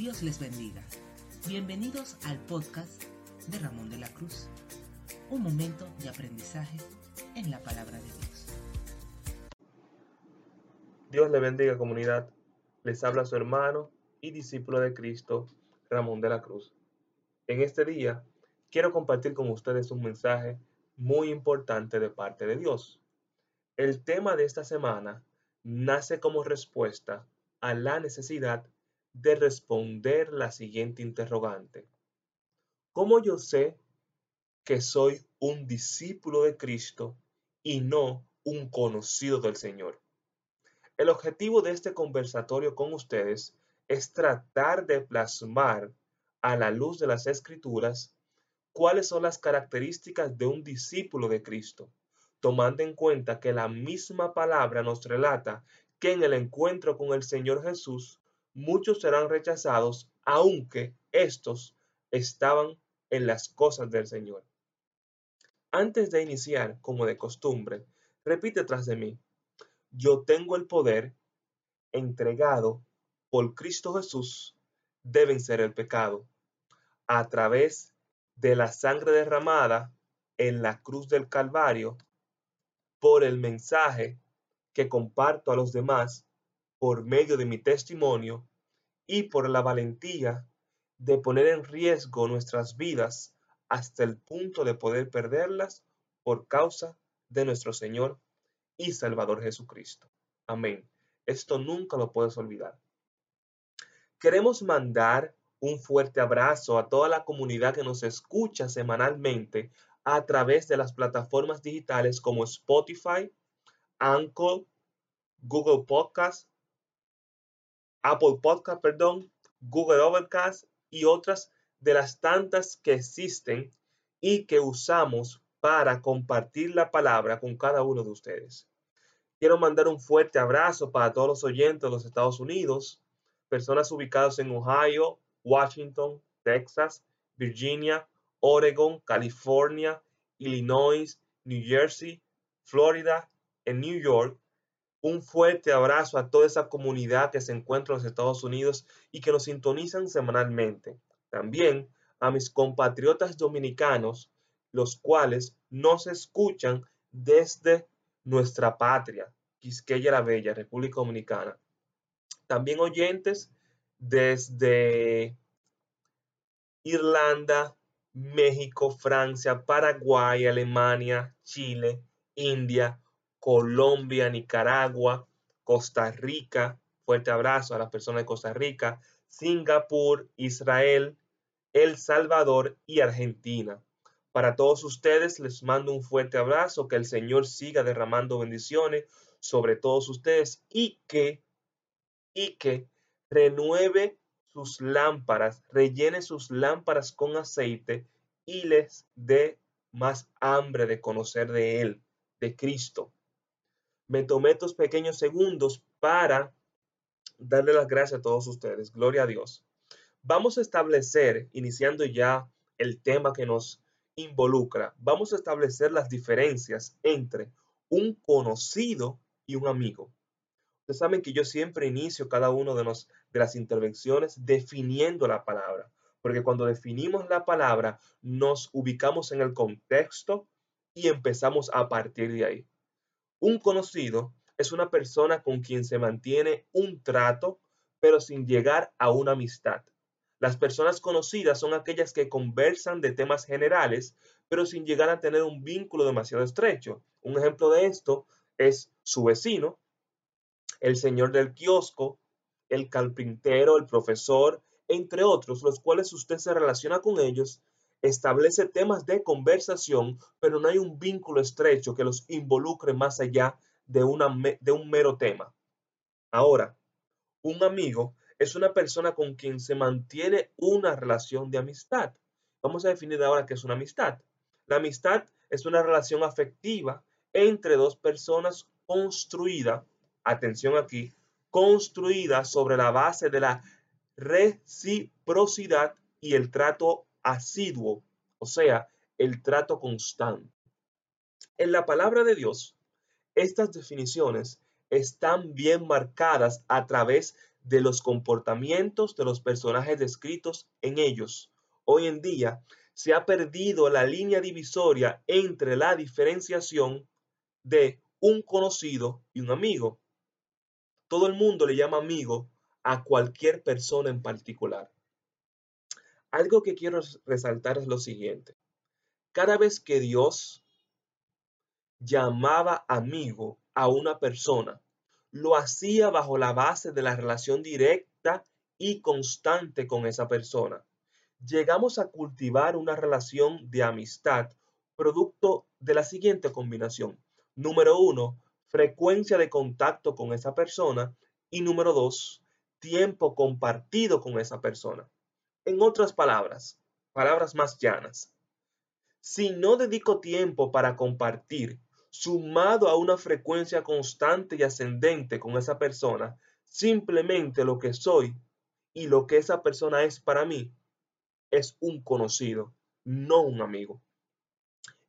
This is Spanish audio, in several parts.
Dios les bendiga. Bienvenidos al podcast de Ramón de la Cruz. Un momento de aprendizaje en la palabra de Dios. Dios le bendiga comunidad. Les habla su hermano y discípulo de Cristo, Ramón de la Cruz. En este día quiero compartir con ustedes un mensaje muy importante de parte de Dios. El tema de esta semana nace como respuesta a la necesidad de responder la siguiente interrogante. ¿Cómo yo sé que soy un discípulo de Cristo y no un conocido del Señor? El objetivo de este conversatorio con ustedes es tratar de plasmar a la luz de las escrituras cuáles son las características de un discípulo de Cristo, tomando en cuenta que la misma palabra nos relata que en el encuentro con el Señor Jesús muchos serán rechazados, aunque estos estaban en las cosas del Señor. Antes de iniciar, como de costumbre, repite tras de mí, yo tengo el poder entregado por Cristo Jesús, deben ser el pecado, a través de la sangre derramada en la cruz del Calvario, por el mensaje que comparto a los demás por medio de mi testimonio y por la valentía de poner en riesgo nuestras vidas hasta el punto de poder perderlas por causa de nuestro Señor y Salvador Jesucristo. Amén. Esto nunca lo puedes olvidar. Queremos mandar un fuerte abrazo a toda la comunidad que nos escucha semanalmente a través de las plataformas digitales como Spotify, Anchor, Google Podcast, Apple Podcast, perdón, Google Overcast y otras de las tantas que existen y que usamos para compartir la palabra con cada uno de ustedes. Quiero mandar un fuerte abrazo para todos los oyentes de los Estados Unidos, personas ubicadas en Ohio, Washington, Texas, Virginia, Oregon, California, Illinois, New Jersey, Florida, en New York, un fuerte abrazo a toda esa comunidad que se encuentra en los Estados Unidos y que nos sintonizan semanalmente. También a mis compatriotas dominicanos, los cuales nos escuchan desde nuestra patria, Quisqueya la Bella, República Dominicana. También oyentes desde Irlanda, México, Francia, Paraguay, Alemania, Chile, India, Colombia, Nicaragua, Costa Rica, fuerte abrazo a las personas de Costa Rica, Singapur, Israel, El Salvador y Argentina. Para todos ustedes les mando un fuerte abrazo, que el Señor siga derramando bendiciones sobre todos ustedes y que y que renueve sus lámparas, rellene sus lámparas con aceite y les dé más hambre de conocer de Él, de Cristo me tomé estos pequeños segundos para darle las gracias a todos ustedes. Gloria a Dios. Vamos a establecer, iniciando ya el tema que nos involucra, vamos a establecer las diferencias entre un conocido y un amigo. Ustedes saben que yo siempre inicio cada uno de, de las intervenciones definiendo la palabra, porque cuando definimos la palabra nos ubicamos en el contexto y empezamos a partir de ahí. Un conocido es una persona con quien se mantiene un trato, pero sin llegar a una amistad. Las personas conocidas son aquellas que conversan de temas generales, pero sin llegar a tener un vínculo demasiado estrecho. Un ejemplo de esto es su vecino, el señor del kiosco, el carpintero, el profesor, entre otros, los cuales usted se relaciona con ellos establece temas de conversación, pero no hay un vínculo estrecho que los involucre más allá de, de un mero tema. Ahora, un amigo es una persona con quien se mantiene una relación de amistad. Vamos a definir ahora qué es una amistad. La amistad es una relación afectiva entre dos personas construida, atención aquí, construida sobre la base de la reciprocidad y el trato asiduo, o sea, el trato constante. En la palabra de Dios, estas definiciones están bien marcadas a través de los comportamientos de los personajes descritos en ellos. Hoy en día se ha perdido la línea divisoria entre la diferenciación de un conocido y un amigo. Todo el mundo le llama amigo a cualquier persona en particular. Algo que quiero resaltar es lo siguiente. Cada vez que Dios llamaba amigo a una persona, lo hacía bajo la base de la relación directa y constante con esa persona. Llegamos a cultivar una relación de amistad producto de la siguiente combinación. Número uno, frecuencia de contacto con esa persona. Y número dos, tiempo compartido con esa persona. En otras palabras, palabras más llanas. Si no dedico tiempo para compartir, sumado a una frecuencia constante y ascendente con esa persona, simplemente lo que soy y lo que esa persona es para mí es un conocido, no un amigo.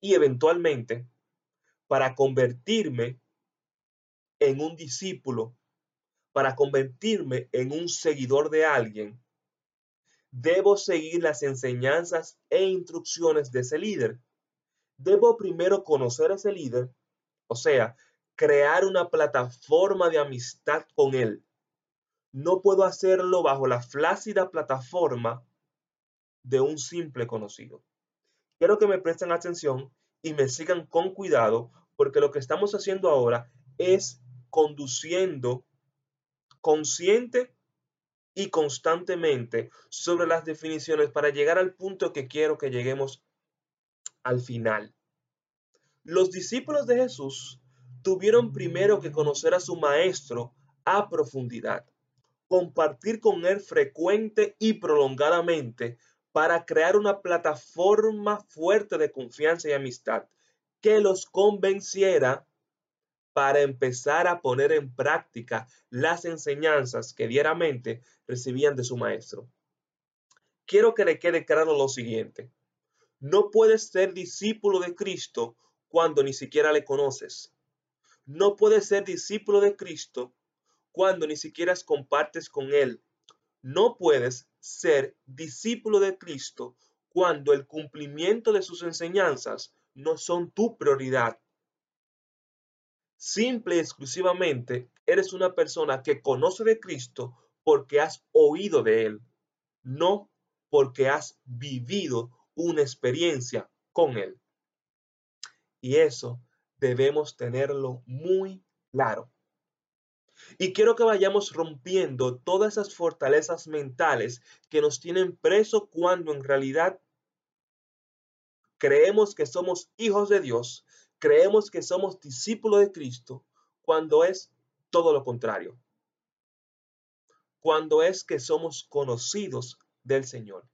Y eventualmente, para convertirme en un discípulo, para convertirme en un seguidor de alguien, debo seguir las enseñanzas e instrucciones de ese líder. Debo primero conocer a ese líder, o sea, crear una plataforma de amistad con él. No puedo hacerlo bajo la flácida plataforma de un simple conocido. Quiero que me presten atención y me sigan con cuidado porque lo que estamos haciendo ahora es conduciendo consciente y constantemente sobre las definiciones para llegar al punto que quiero que lleguemos al final. Los discípulos de Jesús tuvieron primero que conocer a su maestro a profundidad, compartir con él frecuente y prolongadamente para crear una plataforma fuerte de confianza y amistad que los convenciera para empezar a poner en práctica las enseñanzas que diariamente recibían de su maestro. Quiero que le quede claro lo siguiente. No puedes ser discípulo de Cristo cuando ni siquiera le conoces. No puedes ser discípulo de Cristo cuando ni siquiera compartes con Él. No puedes ser discípulo de Cristo cuando el cumplimiento de sus enseñanzas no son tu prioridad Simple y exclusivamente eres una persona que conoce de Cristo porque has oído de Él, no porque has vivido una experiencia con Él. Y eso debemos tenerlo muy claro. Y quiero que vayamos rompiendo todas esas fortalezas mentales que nos tienen preso cuando en realidad creemos que somos hijos de Dios, creemos que somos discípulos de Cristo cuando es todo lo contrario. Cuando es que somos conocidos del Señor.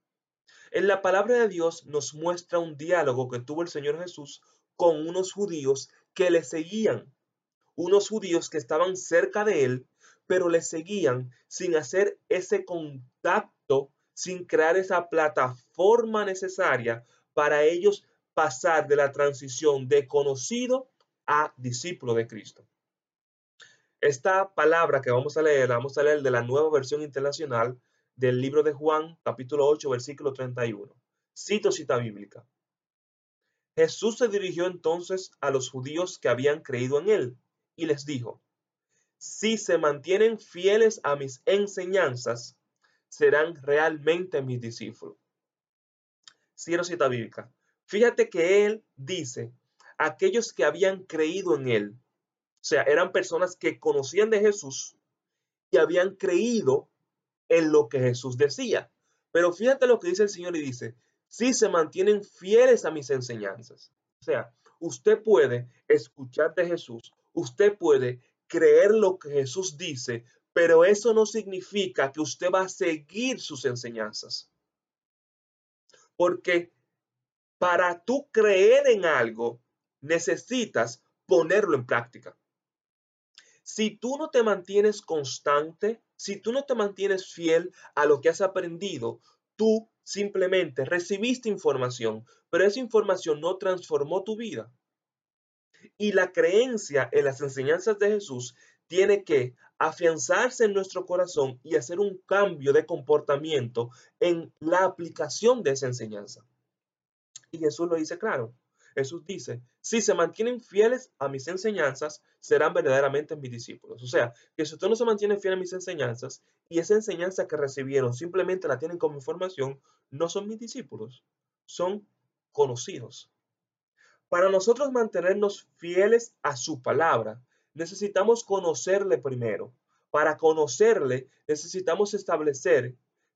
En la palabra de Dios nos muestra un diálogo que tuvo el Señor Jesús con unos judíos que le seguían. Unos judíos que estaban cerca de él, pero le seguían sin hacer ese contacto, sin crear esa plataforma necesaria para ellos pasar de la transición de conocido a discípulo de Cristo. Esta palabra que vamos a leer, vamos a leer de la nueva versión internacional del libro de Juan, capítulo 8, versículo 31. Cito cita bíblica. Jesús se dirigió entonces a los judíos que habían creído en él y les dijo, si se mantienen fieles a mis enseñanzas, serán realmente mis discípulos. Cito cita bíblica. Fíjate que él dice, aquellos que habían creído en él, o sea, eran personas que conocían de Jesús y habían creído en lo que Jesús decía. Pero fíjate lo que dice el Señor y dice, si se mantienen fieles a mis enseñanzas. O sea, usted puede escuchar de Jesús, usted puede creer lo que Jesús dice, pero eso no significa que usted va a seguir sus enseñanzas. Porque para tú creer en algo, necesitas ponerlo en práctica. Si tú no te mantienes constante, si tú no te mantienes fiel a lo que has aprendido, tú simplemente recibiste información, pero esa información no transformó tu vida. Y la creencia en las enseñanzas de Jesús tiene que afianzarse en nuestro corazón y hacer un cambio de comportamiento en la aplicación de esa enseñanza. Y Jesús lo dice claro. Jesús dice, si se mantienen fieles a mis enseñanzas, serán verdaderamente mis discípulos. O sea, que si usted no se mantiene fiel a mis enseñanzas y esa enseñanza que recibieron simplemente la tienen como información, no son mis discípulos, son conocidos. Para nosotros mantenernos fieles a su palabra, necesitamos conocerle primero. Para conocerle, necesitamos establecer,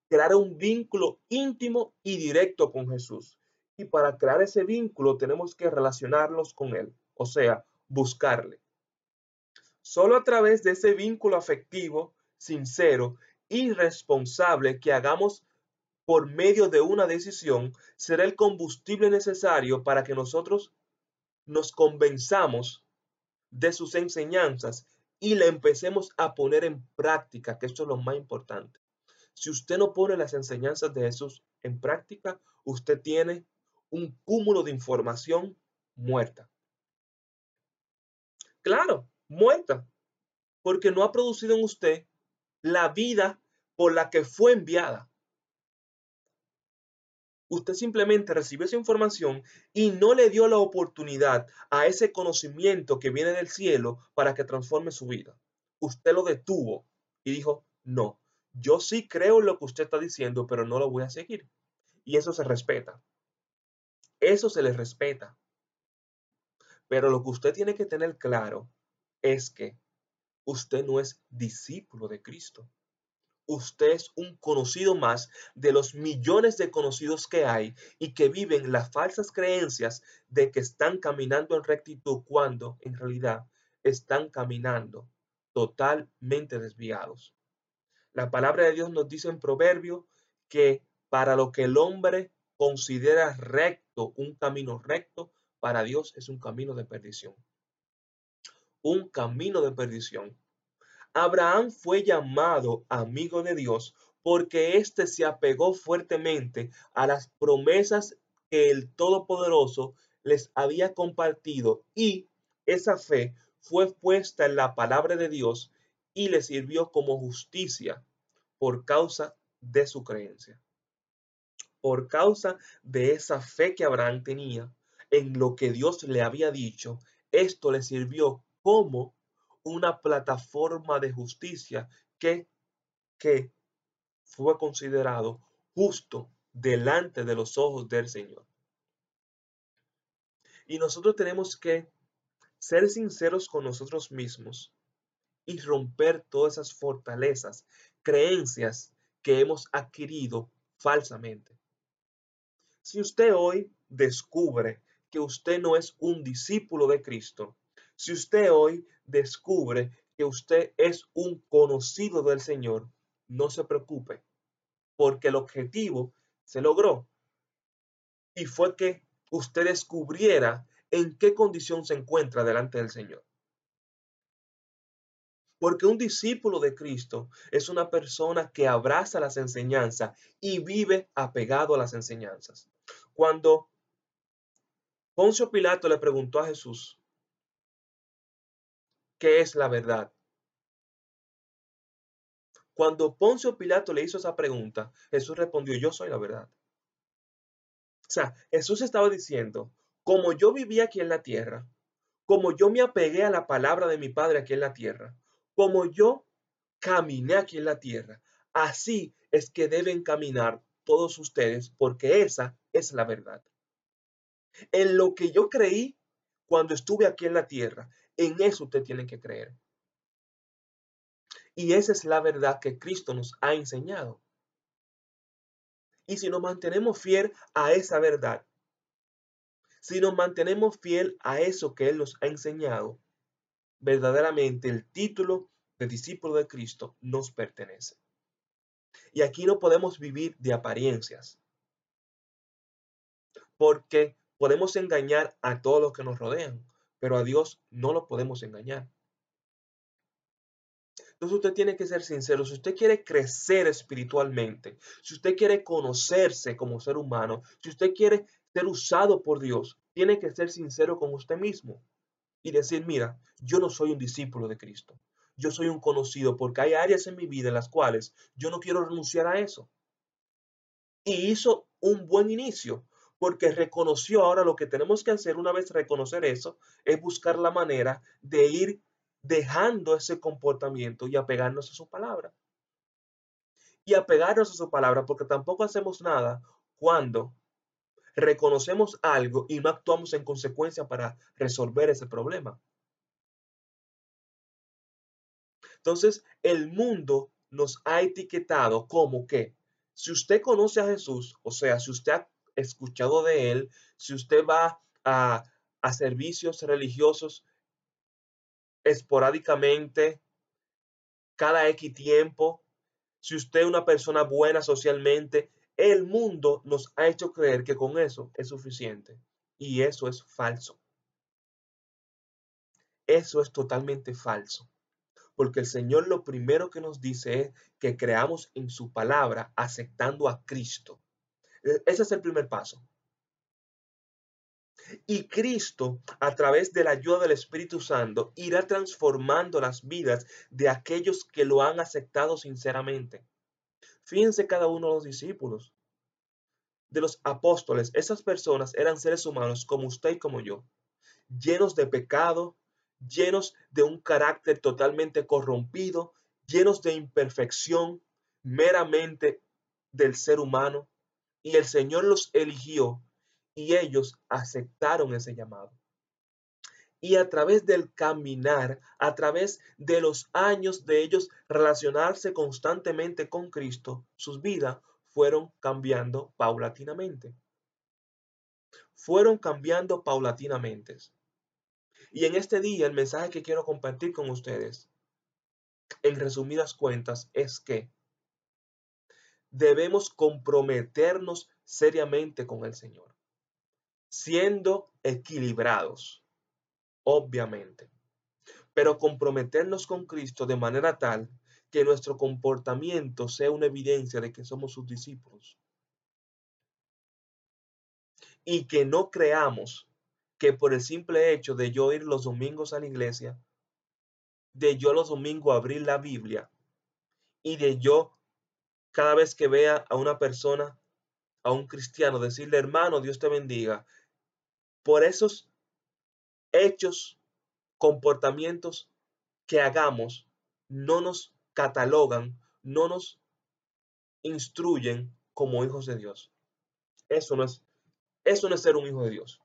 crear un vínculo íntimo y directo con Jesús. Y para crear ese vínculo tenemos que relacionarnos con Él, o sea, buscarle. Solo a través de ese vínculo afectivo, sincero y responsable que hagamos por medio de una decisión será el combustible necesario para que nosotros nos convenzamos de sus enseñanzas y le empecemos a poner en práctica, que esto es lo más importante. Si usted no pone las enseñanzas de Jesús en práctica, usted tiene un cúmulo de información muerta. Claro, muerta, porque no ha producido en usted la vida por la que fue enviada. Usted simplemente recibió esa información y no le dio la oportunidad a ese conocimiento que viene del cielo para que transforme su vida. Usted lo detuvo y dijo, no, yo sí creo en lo que usted está diciendo, pero no lo voy a seguir. Y eso se respeta. Eso se le respeta. Pero lo que usted tiene que tener claro es que usted no es discípulo de Cristo usted es un conocido más de los millones de conocidos que hay y que viven las falsas creencias de que están caminando en rectitud cuando en realidad están caminando totalmente desviados. La palabra de Dios nos dice en Proverbio que para lo que el hombre considera recto, un camino recto, para Dios es un camino de perdición. Un camino de perdición. Abraham fue llamado amigo de Dios porque éste se apegó fuertemente a las promesas que el Todopoderoso les había compartido y esa fe fue puesta en la palabra de Dios y le sirvió como justicia por causa de su creencia. Por causa de esa fe que Abraham tenía en lo que Dios le había dicho, esto le sirvió como una plataforma de justicia que, que fue considerado justo delante de los ojos del Señor. Y nosotros tenemos que ser sinceros con nosotros mismos y romper todas esas fortalezas, creencias que hemos adquirido falsamente. Si usted hoy descubre que usted no es un discípulo de Cristo, si usted hoy descubre que usted es un conocido del Señor, no se preocupe, porque el objetivo se logró. Y fue que usted descubriera en qué condición se encuentra delante del Señor. Porque un discípulo de Cristo es una persona que abraza las enseñanzas y vive apegado a las enseñanzas. Cuando Poncio Pilato le preguntó a Jesús, ¿qué es la verdad? Cuando Poncio Pilato le hizo esa pregunta, Jesús respondió, yo soy la verdad. O sea, Jesús estaba diciendo, como yo vivía aquí en la tierra, como yo me apegué a la palabra de mi Padre aquí en la tierra, como yo caminé aquí en la tierra, así es que deben caminar todos ustedes, porque esa es la verdad. En lo que yo creí cuando estuve aquí en la tierra, en eso usted tiene que creer. Y esa es la verdad que Cristo nos ha enseñado. Y si nos mantenemos fiel a esa verdad, si nos mantenemos fiel a eso que Él nos ha enseñado, verdaderamente el título de discípulo de Cristo nos pertenece. Y aquí no podemos vivir de apariencias, porque podemos engañar a todos los que nos rodean pero a Dios no lo podemos engañar. Entonces usted tiene que ser sincero. Si usted quiere crecer espiritualmente, si usted quiere conocerse como ser humano, si usted quiere ser usado por Dios, tiene que ser sincero con usted mismo y decir, mira, yo no soy un discípulo de Cristo. yo soy un conocido porque hay áreas en mi vida en las cuales yo no quiero renunciar a eso. Y hizo un buen inicio porque reconoció ahora lo que tenemos que hacer una vez reconocer eso, es buscar la manera de ir dejando ese comportamiento y apegarnos a su palabra. Y apegarnos a su palabra porque tampoco hacemos nada cuando reconocemos algo y no actuamos en consecuencia para resolver ese problema. Entonces, el mundo nos ha etiquetado como que si usted conoce a Jesús, o sea, si usted ha escuchado de él, si usted va a, servicios religiosos esporádicamente, cada X tiempo, si usted es una persona buena socialmente, el mundo nos ha hecho creer que con eso es suficiente. Y eso es falso. Eso es totalmente falso. Porque el Señor lo primero que nos dice es que creamos en su palabra aceptando a Cristo. Ese es el primer paso. Y Cristo, a través de la ayuda del Espíritu Santo, irá transformando las vidas de aquellos que lo han aceptado sinceramente. Fíjense cada uno de los discípulos, de los apóstoles. Esas personas eran seres humanos como usted y como yo, llenos de pecado, llenos de un carácter totalmente corrompido, llenos de imperfección meramente del ser humano. Y el Señor los eligió y ellos aceptaron ese llamado. Y a través del caminar, a través de los años de ellos relacionarse constantemente con Cristo, sus vidas fueron cambiando paulatinamente. Fueron cambiando paulatinamente. Y en este día el mensaje que quiero compartir con ustedes, en resumidas cuentas, es que debemos comprometernos seriamente con el Señor, siendo equilibrados, obviamente, pero comprometernos con Cristo de manera tal que nuestro comportamiento sea una evidencia de que somos sus discípulos. Y que no creamos que por el simple hecho de yo ir los domingos a la iglesia, de yo los domingos abrir la Biblia y de yo cada vez que vea a una persona, a un cristiano, decirle, hermano, Dios te bendiga, por esos hechos, comportamientos que hagamos, no nos catalogan, no nos instruyen como hijos de Dios. Eso no es, eso no es ser un hijo de Dios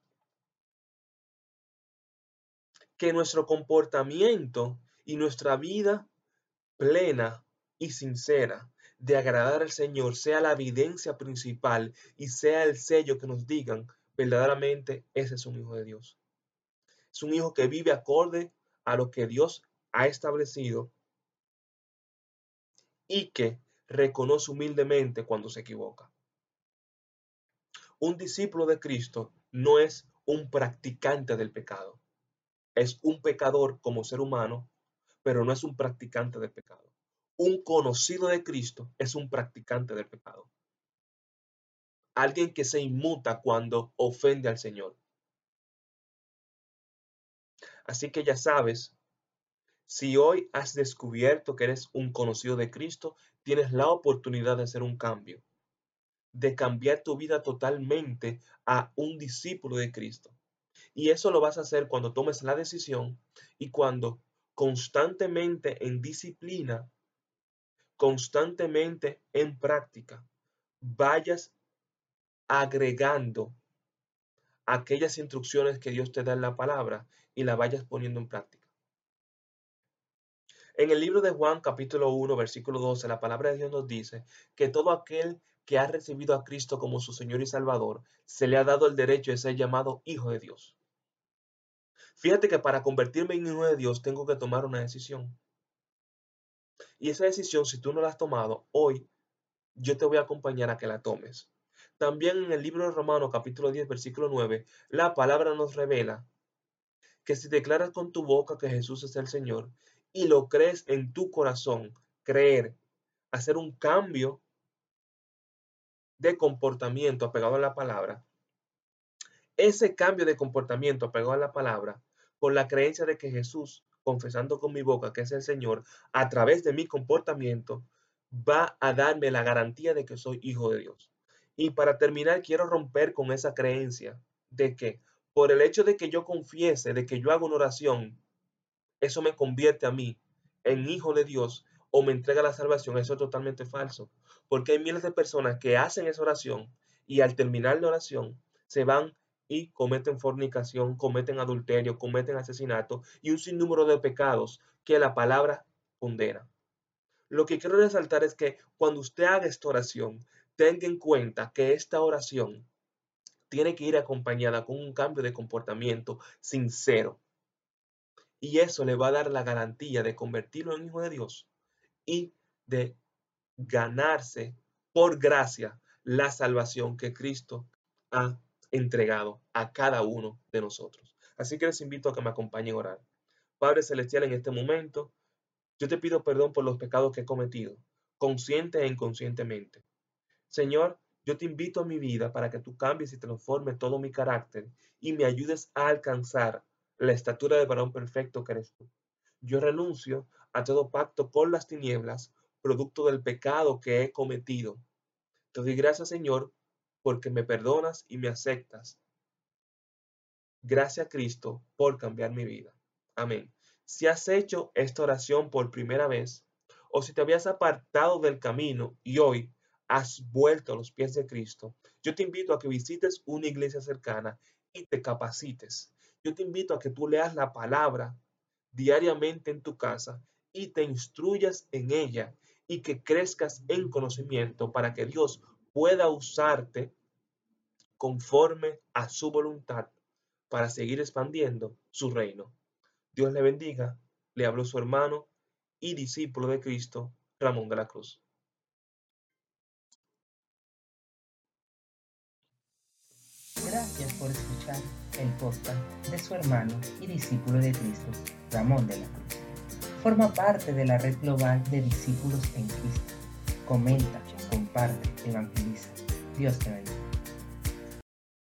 que nuestro comportamiento y nuestra vida plena y sincera de agradar al Señor sea la evidencia principal y sea el sello que nos digan verdaderamente ese es un hijo de Dios. Es un hijo que vive acorde a lo que Dios ha establecido y que reconoce humildemente cuando se equivoca. Un discípulo de Cristo no es un practicante del pecado es un pecador como ser humano, pero no es un practicante del pecado. Un conocido de Cristo es un practicante del pecado. Alguien que se inmuta cuando ofende al Señor. Así que ya sabes, si hoy has descubierto que eres un conocido de Cristo, tienes la oportunidad de hacer un cambio, de cambiar tu vida totalmente a un discípulo de Cristo. Y eso lo vas a hacer cuando tomes la decisión y cuando constantemente en disciplina, constantemente en práctica, vayas agregando aquellas instrucciones que Dios te da en la palabra y la vayas poniendo en práctica. En el libro de Juan capítulo 1 versículo 12 la palabra de Dios nos dice que todo aquel que ha recibido a Cristo como su Señor y Salvador se le ha dado el derecho de ser llamado Hijo de Dios. Fíjate que para convertirme en hijo de Dios tengo que tomar una decisión. Y esa decisión, si tú no la has tomado, hoy yo te voy a acompañar a que la tomes. También en el libro de Romanos capítulo 10 versículo 9, la palabra nos revela que si declaras con tu boca que Jesús es el Señor y lo crees en tu corazón, creer, hacer un cambio de comportamiento apegado a la palabra, ese cambio de comportamiento apegado a la palabra por la creencia de que Jesús confesando con mi boca que es el Señor, a través de mi comportamiento, va a darme la garantía de que soy hijo de Dios. Y para terminar, quiero romper con esa creencia de que por el hecho de que yo confiese, de que yo haga una oración, eso me convierte a mí en hijo de Dios o me entrega la salvación. Eso es totalmente falso. Porque hay miles de personas que hacen esa oración y al terminar la oración se van y cometen fornicación, cometen adulterio, cometen asesinato y un sinnúmero de pecados que la palabra condena. Lo que quiero resaltar es que cuando usted haga esta oración, tenga en cuenta que esta oración tiene que ir acompañada con un cambio de comportamiento sincero. Y eso le va a dar la garantía de convertirlo en hijo de Dios y de ganarse por gracia la salvación que Cristo ha entregado a cada uno de nosotros. Así que les invito a que me acompañen a orar. Padre Celestial, en este momento, yo te pido perdón por los pecados que he cometido, consciente e inconscientemente. Señor, yo te invito a mi vida para que tú cambies y transformes todo mi carácter y me ayudes a alcanzar la estatura de varón perfecto que eres tú. Yo renuncio a todo pacto con las tinieblas, producto del pecado que he cometido. Te doy gracias, Señor, porque me perdonas y me aceptas. Gracias, Cristo, por cambiar mi vida. Amén. Si has hecho esta oración por primera vez, o si te habías apartado del camino y hoy has vuelto a los pies de Cristo, yo te invito a que visites una iglesia cercana y te capacites. Yo te invito a que tú leas la palabra diariamente en tu casa y te instruyas en ella y que crezcas en conocimiento para que Dios pueda usarte conforme a su voluntad para seguir expandiendo su reino. Dios le bendiga. Le habló su hermano y discípulo de Cristo, Ramón de la Cruz. Gracias por escuchar el podcast de su hermano y discípulo de Cristo, Ramón de la Cruz. Forma parte de la red global de discípulos en Cristo. Comenta, comparte, evangeliza. Dios te bendiga.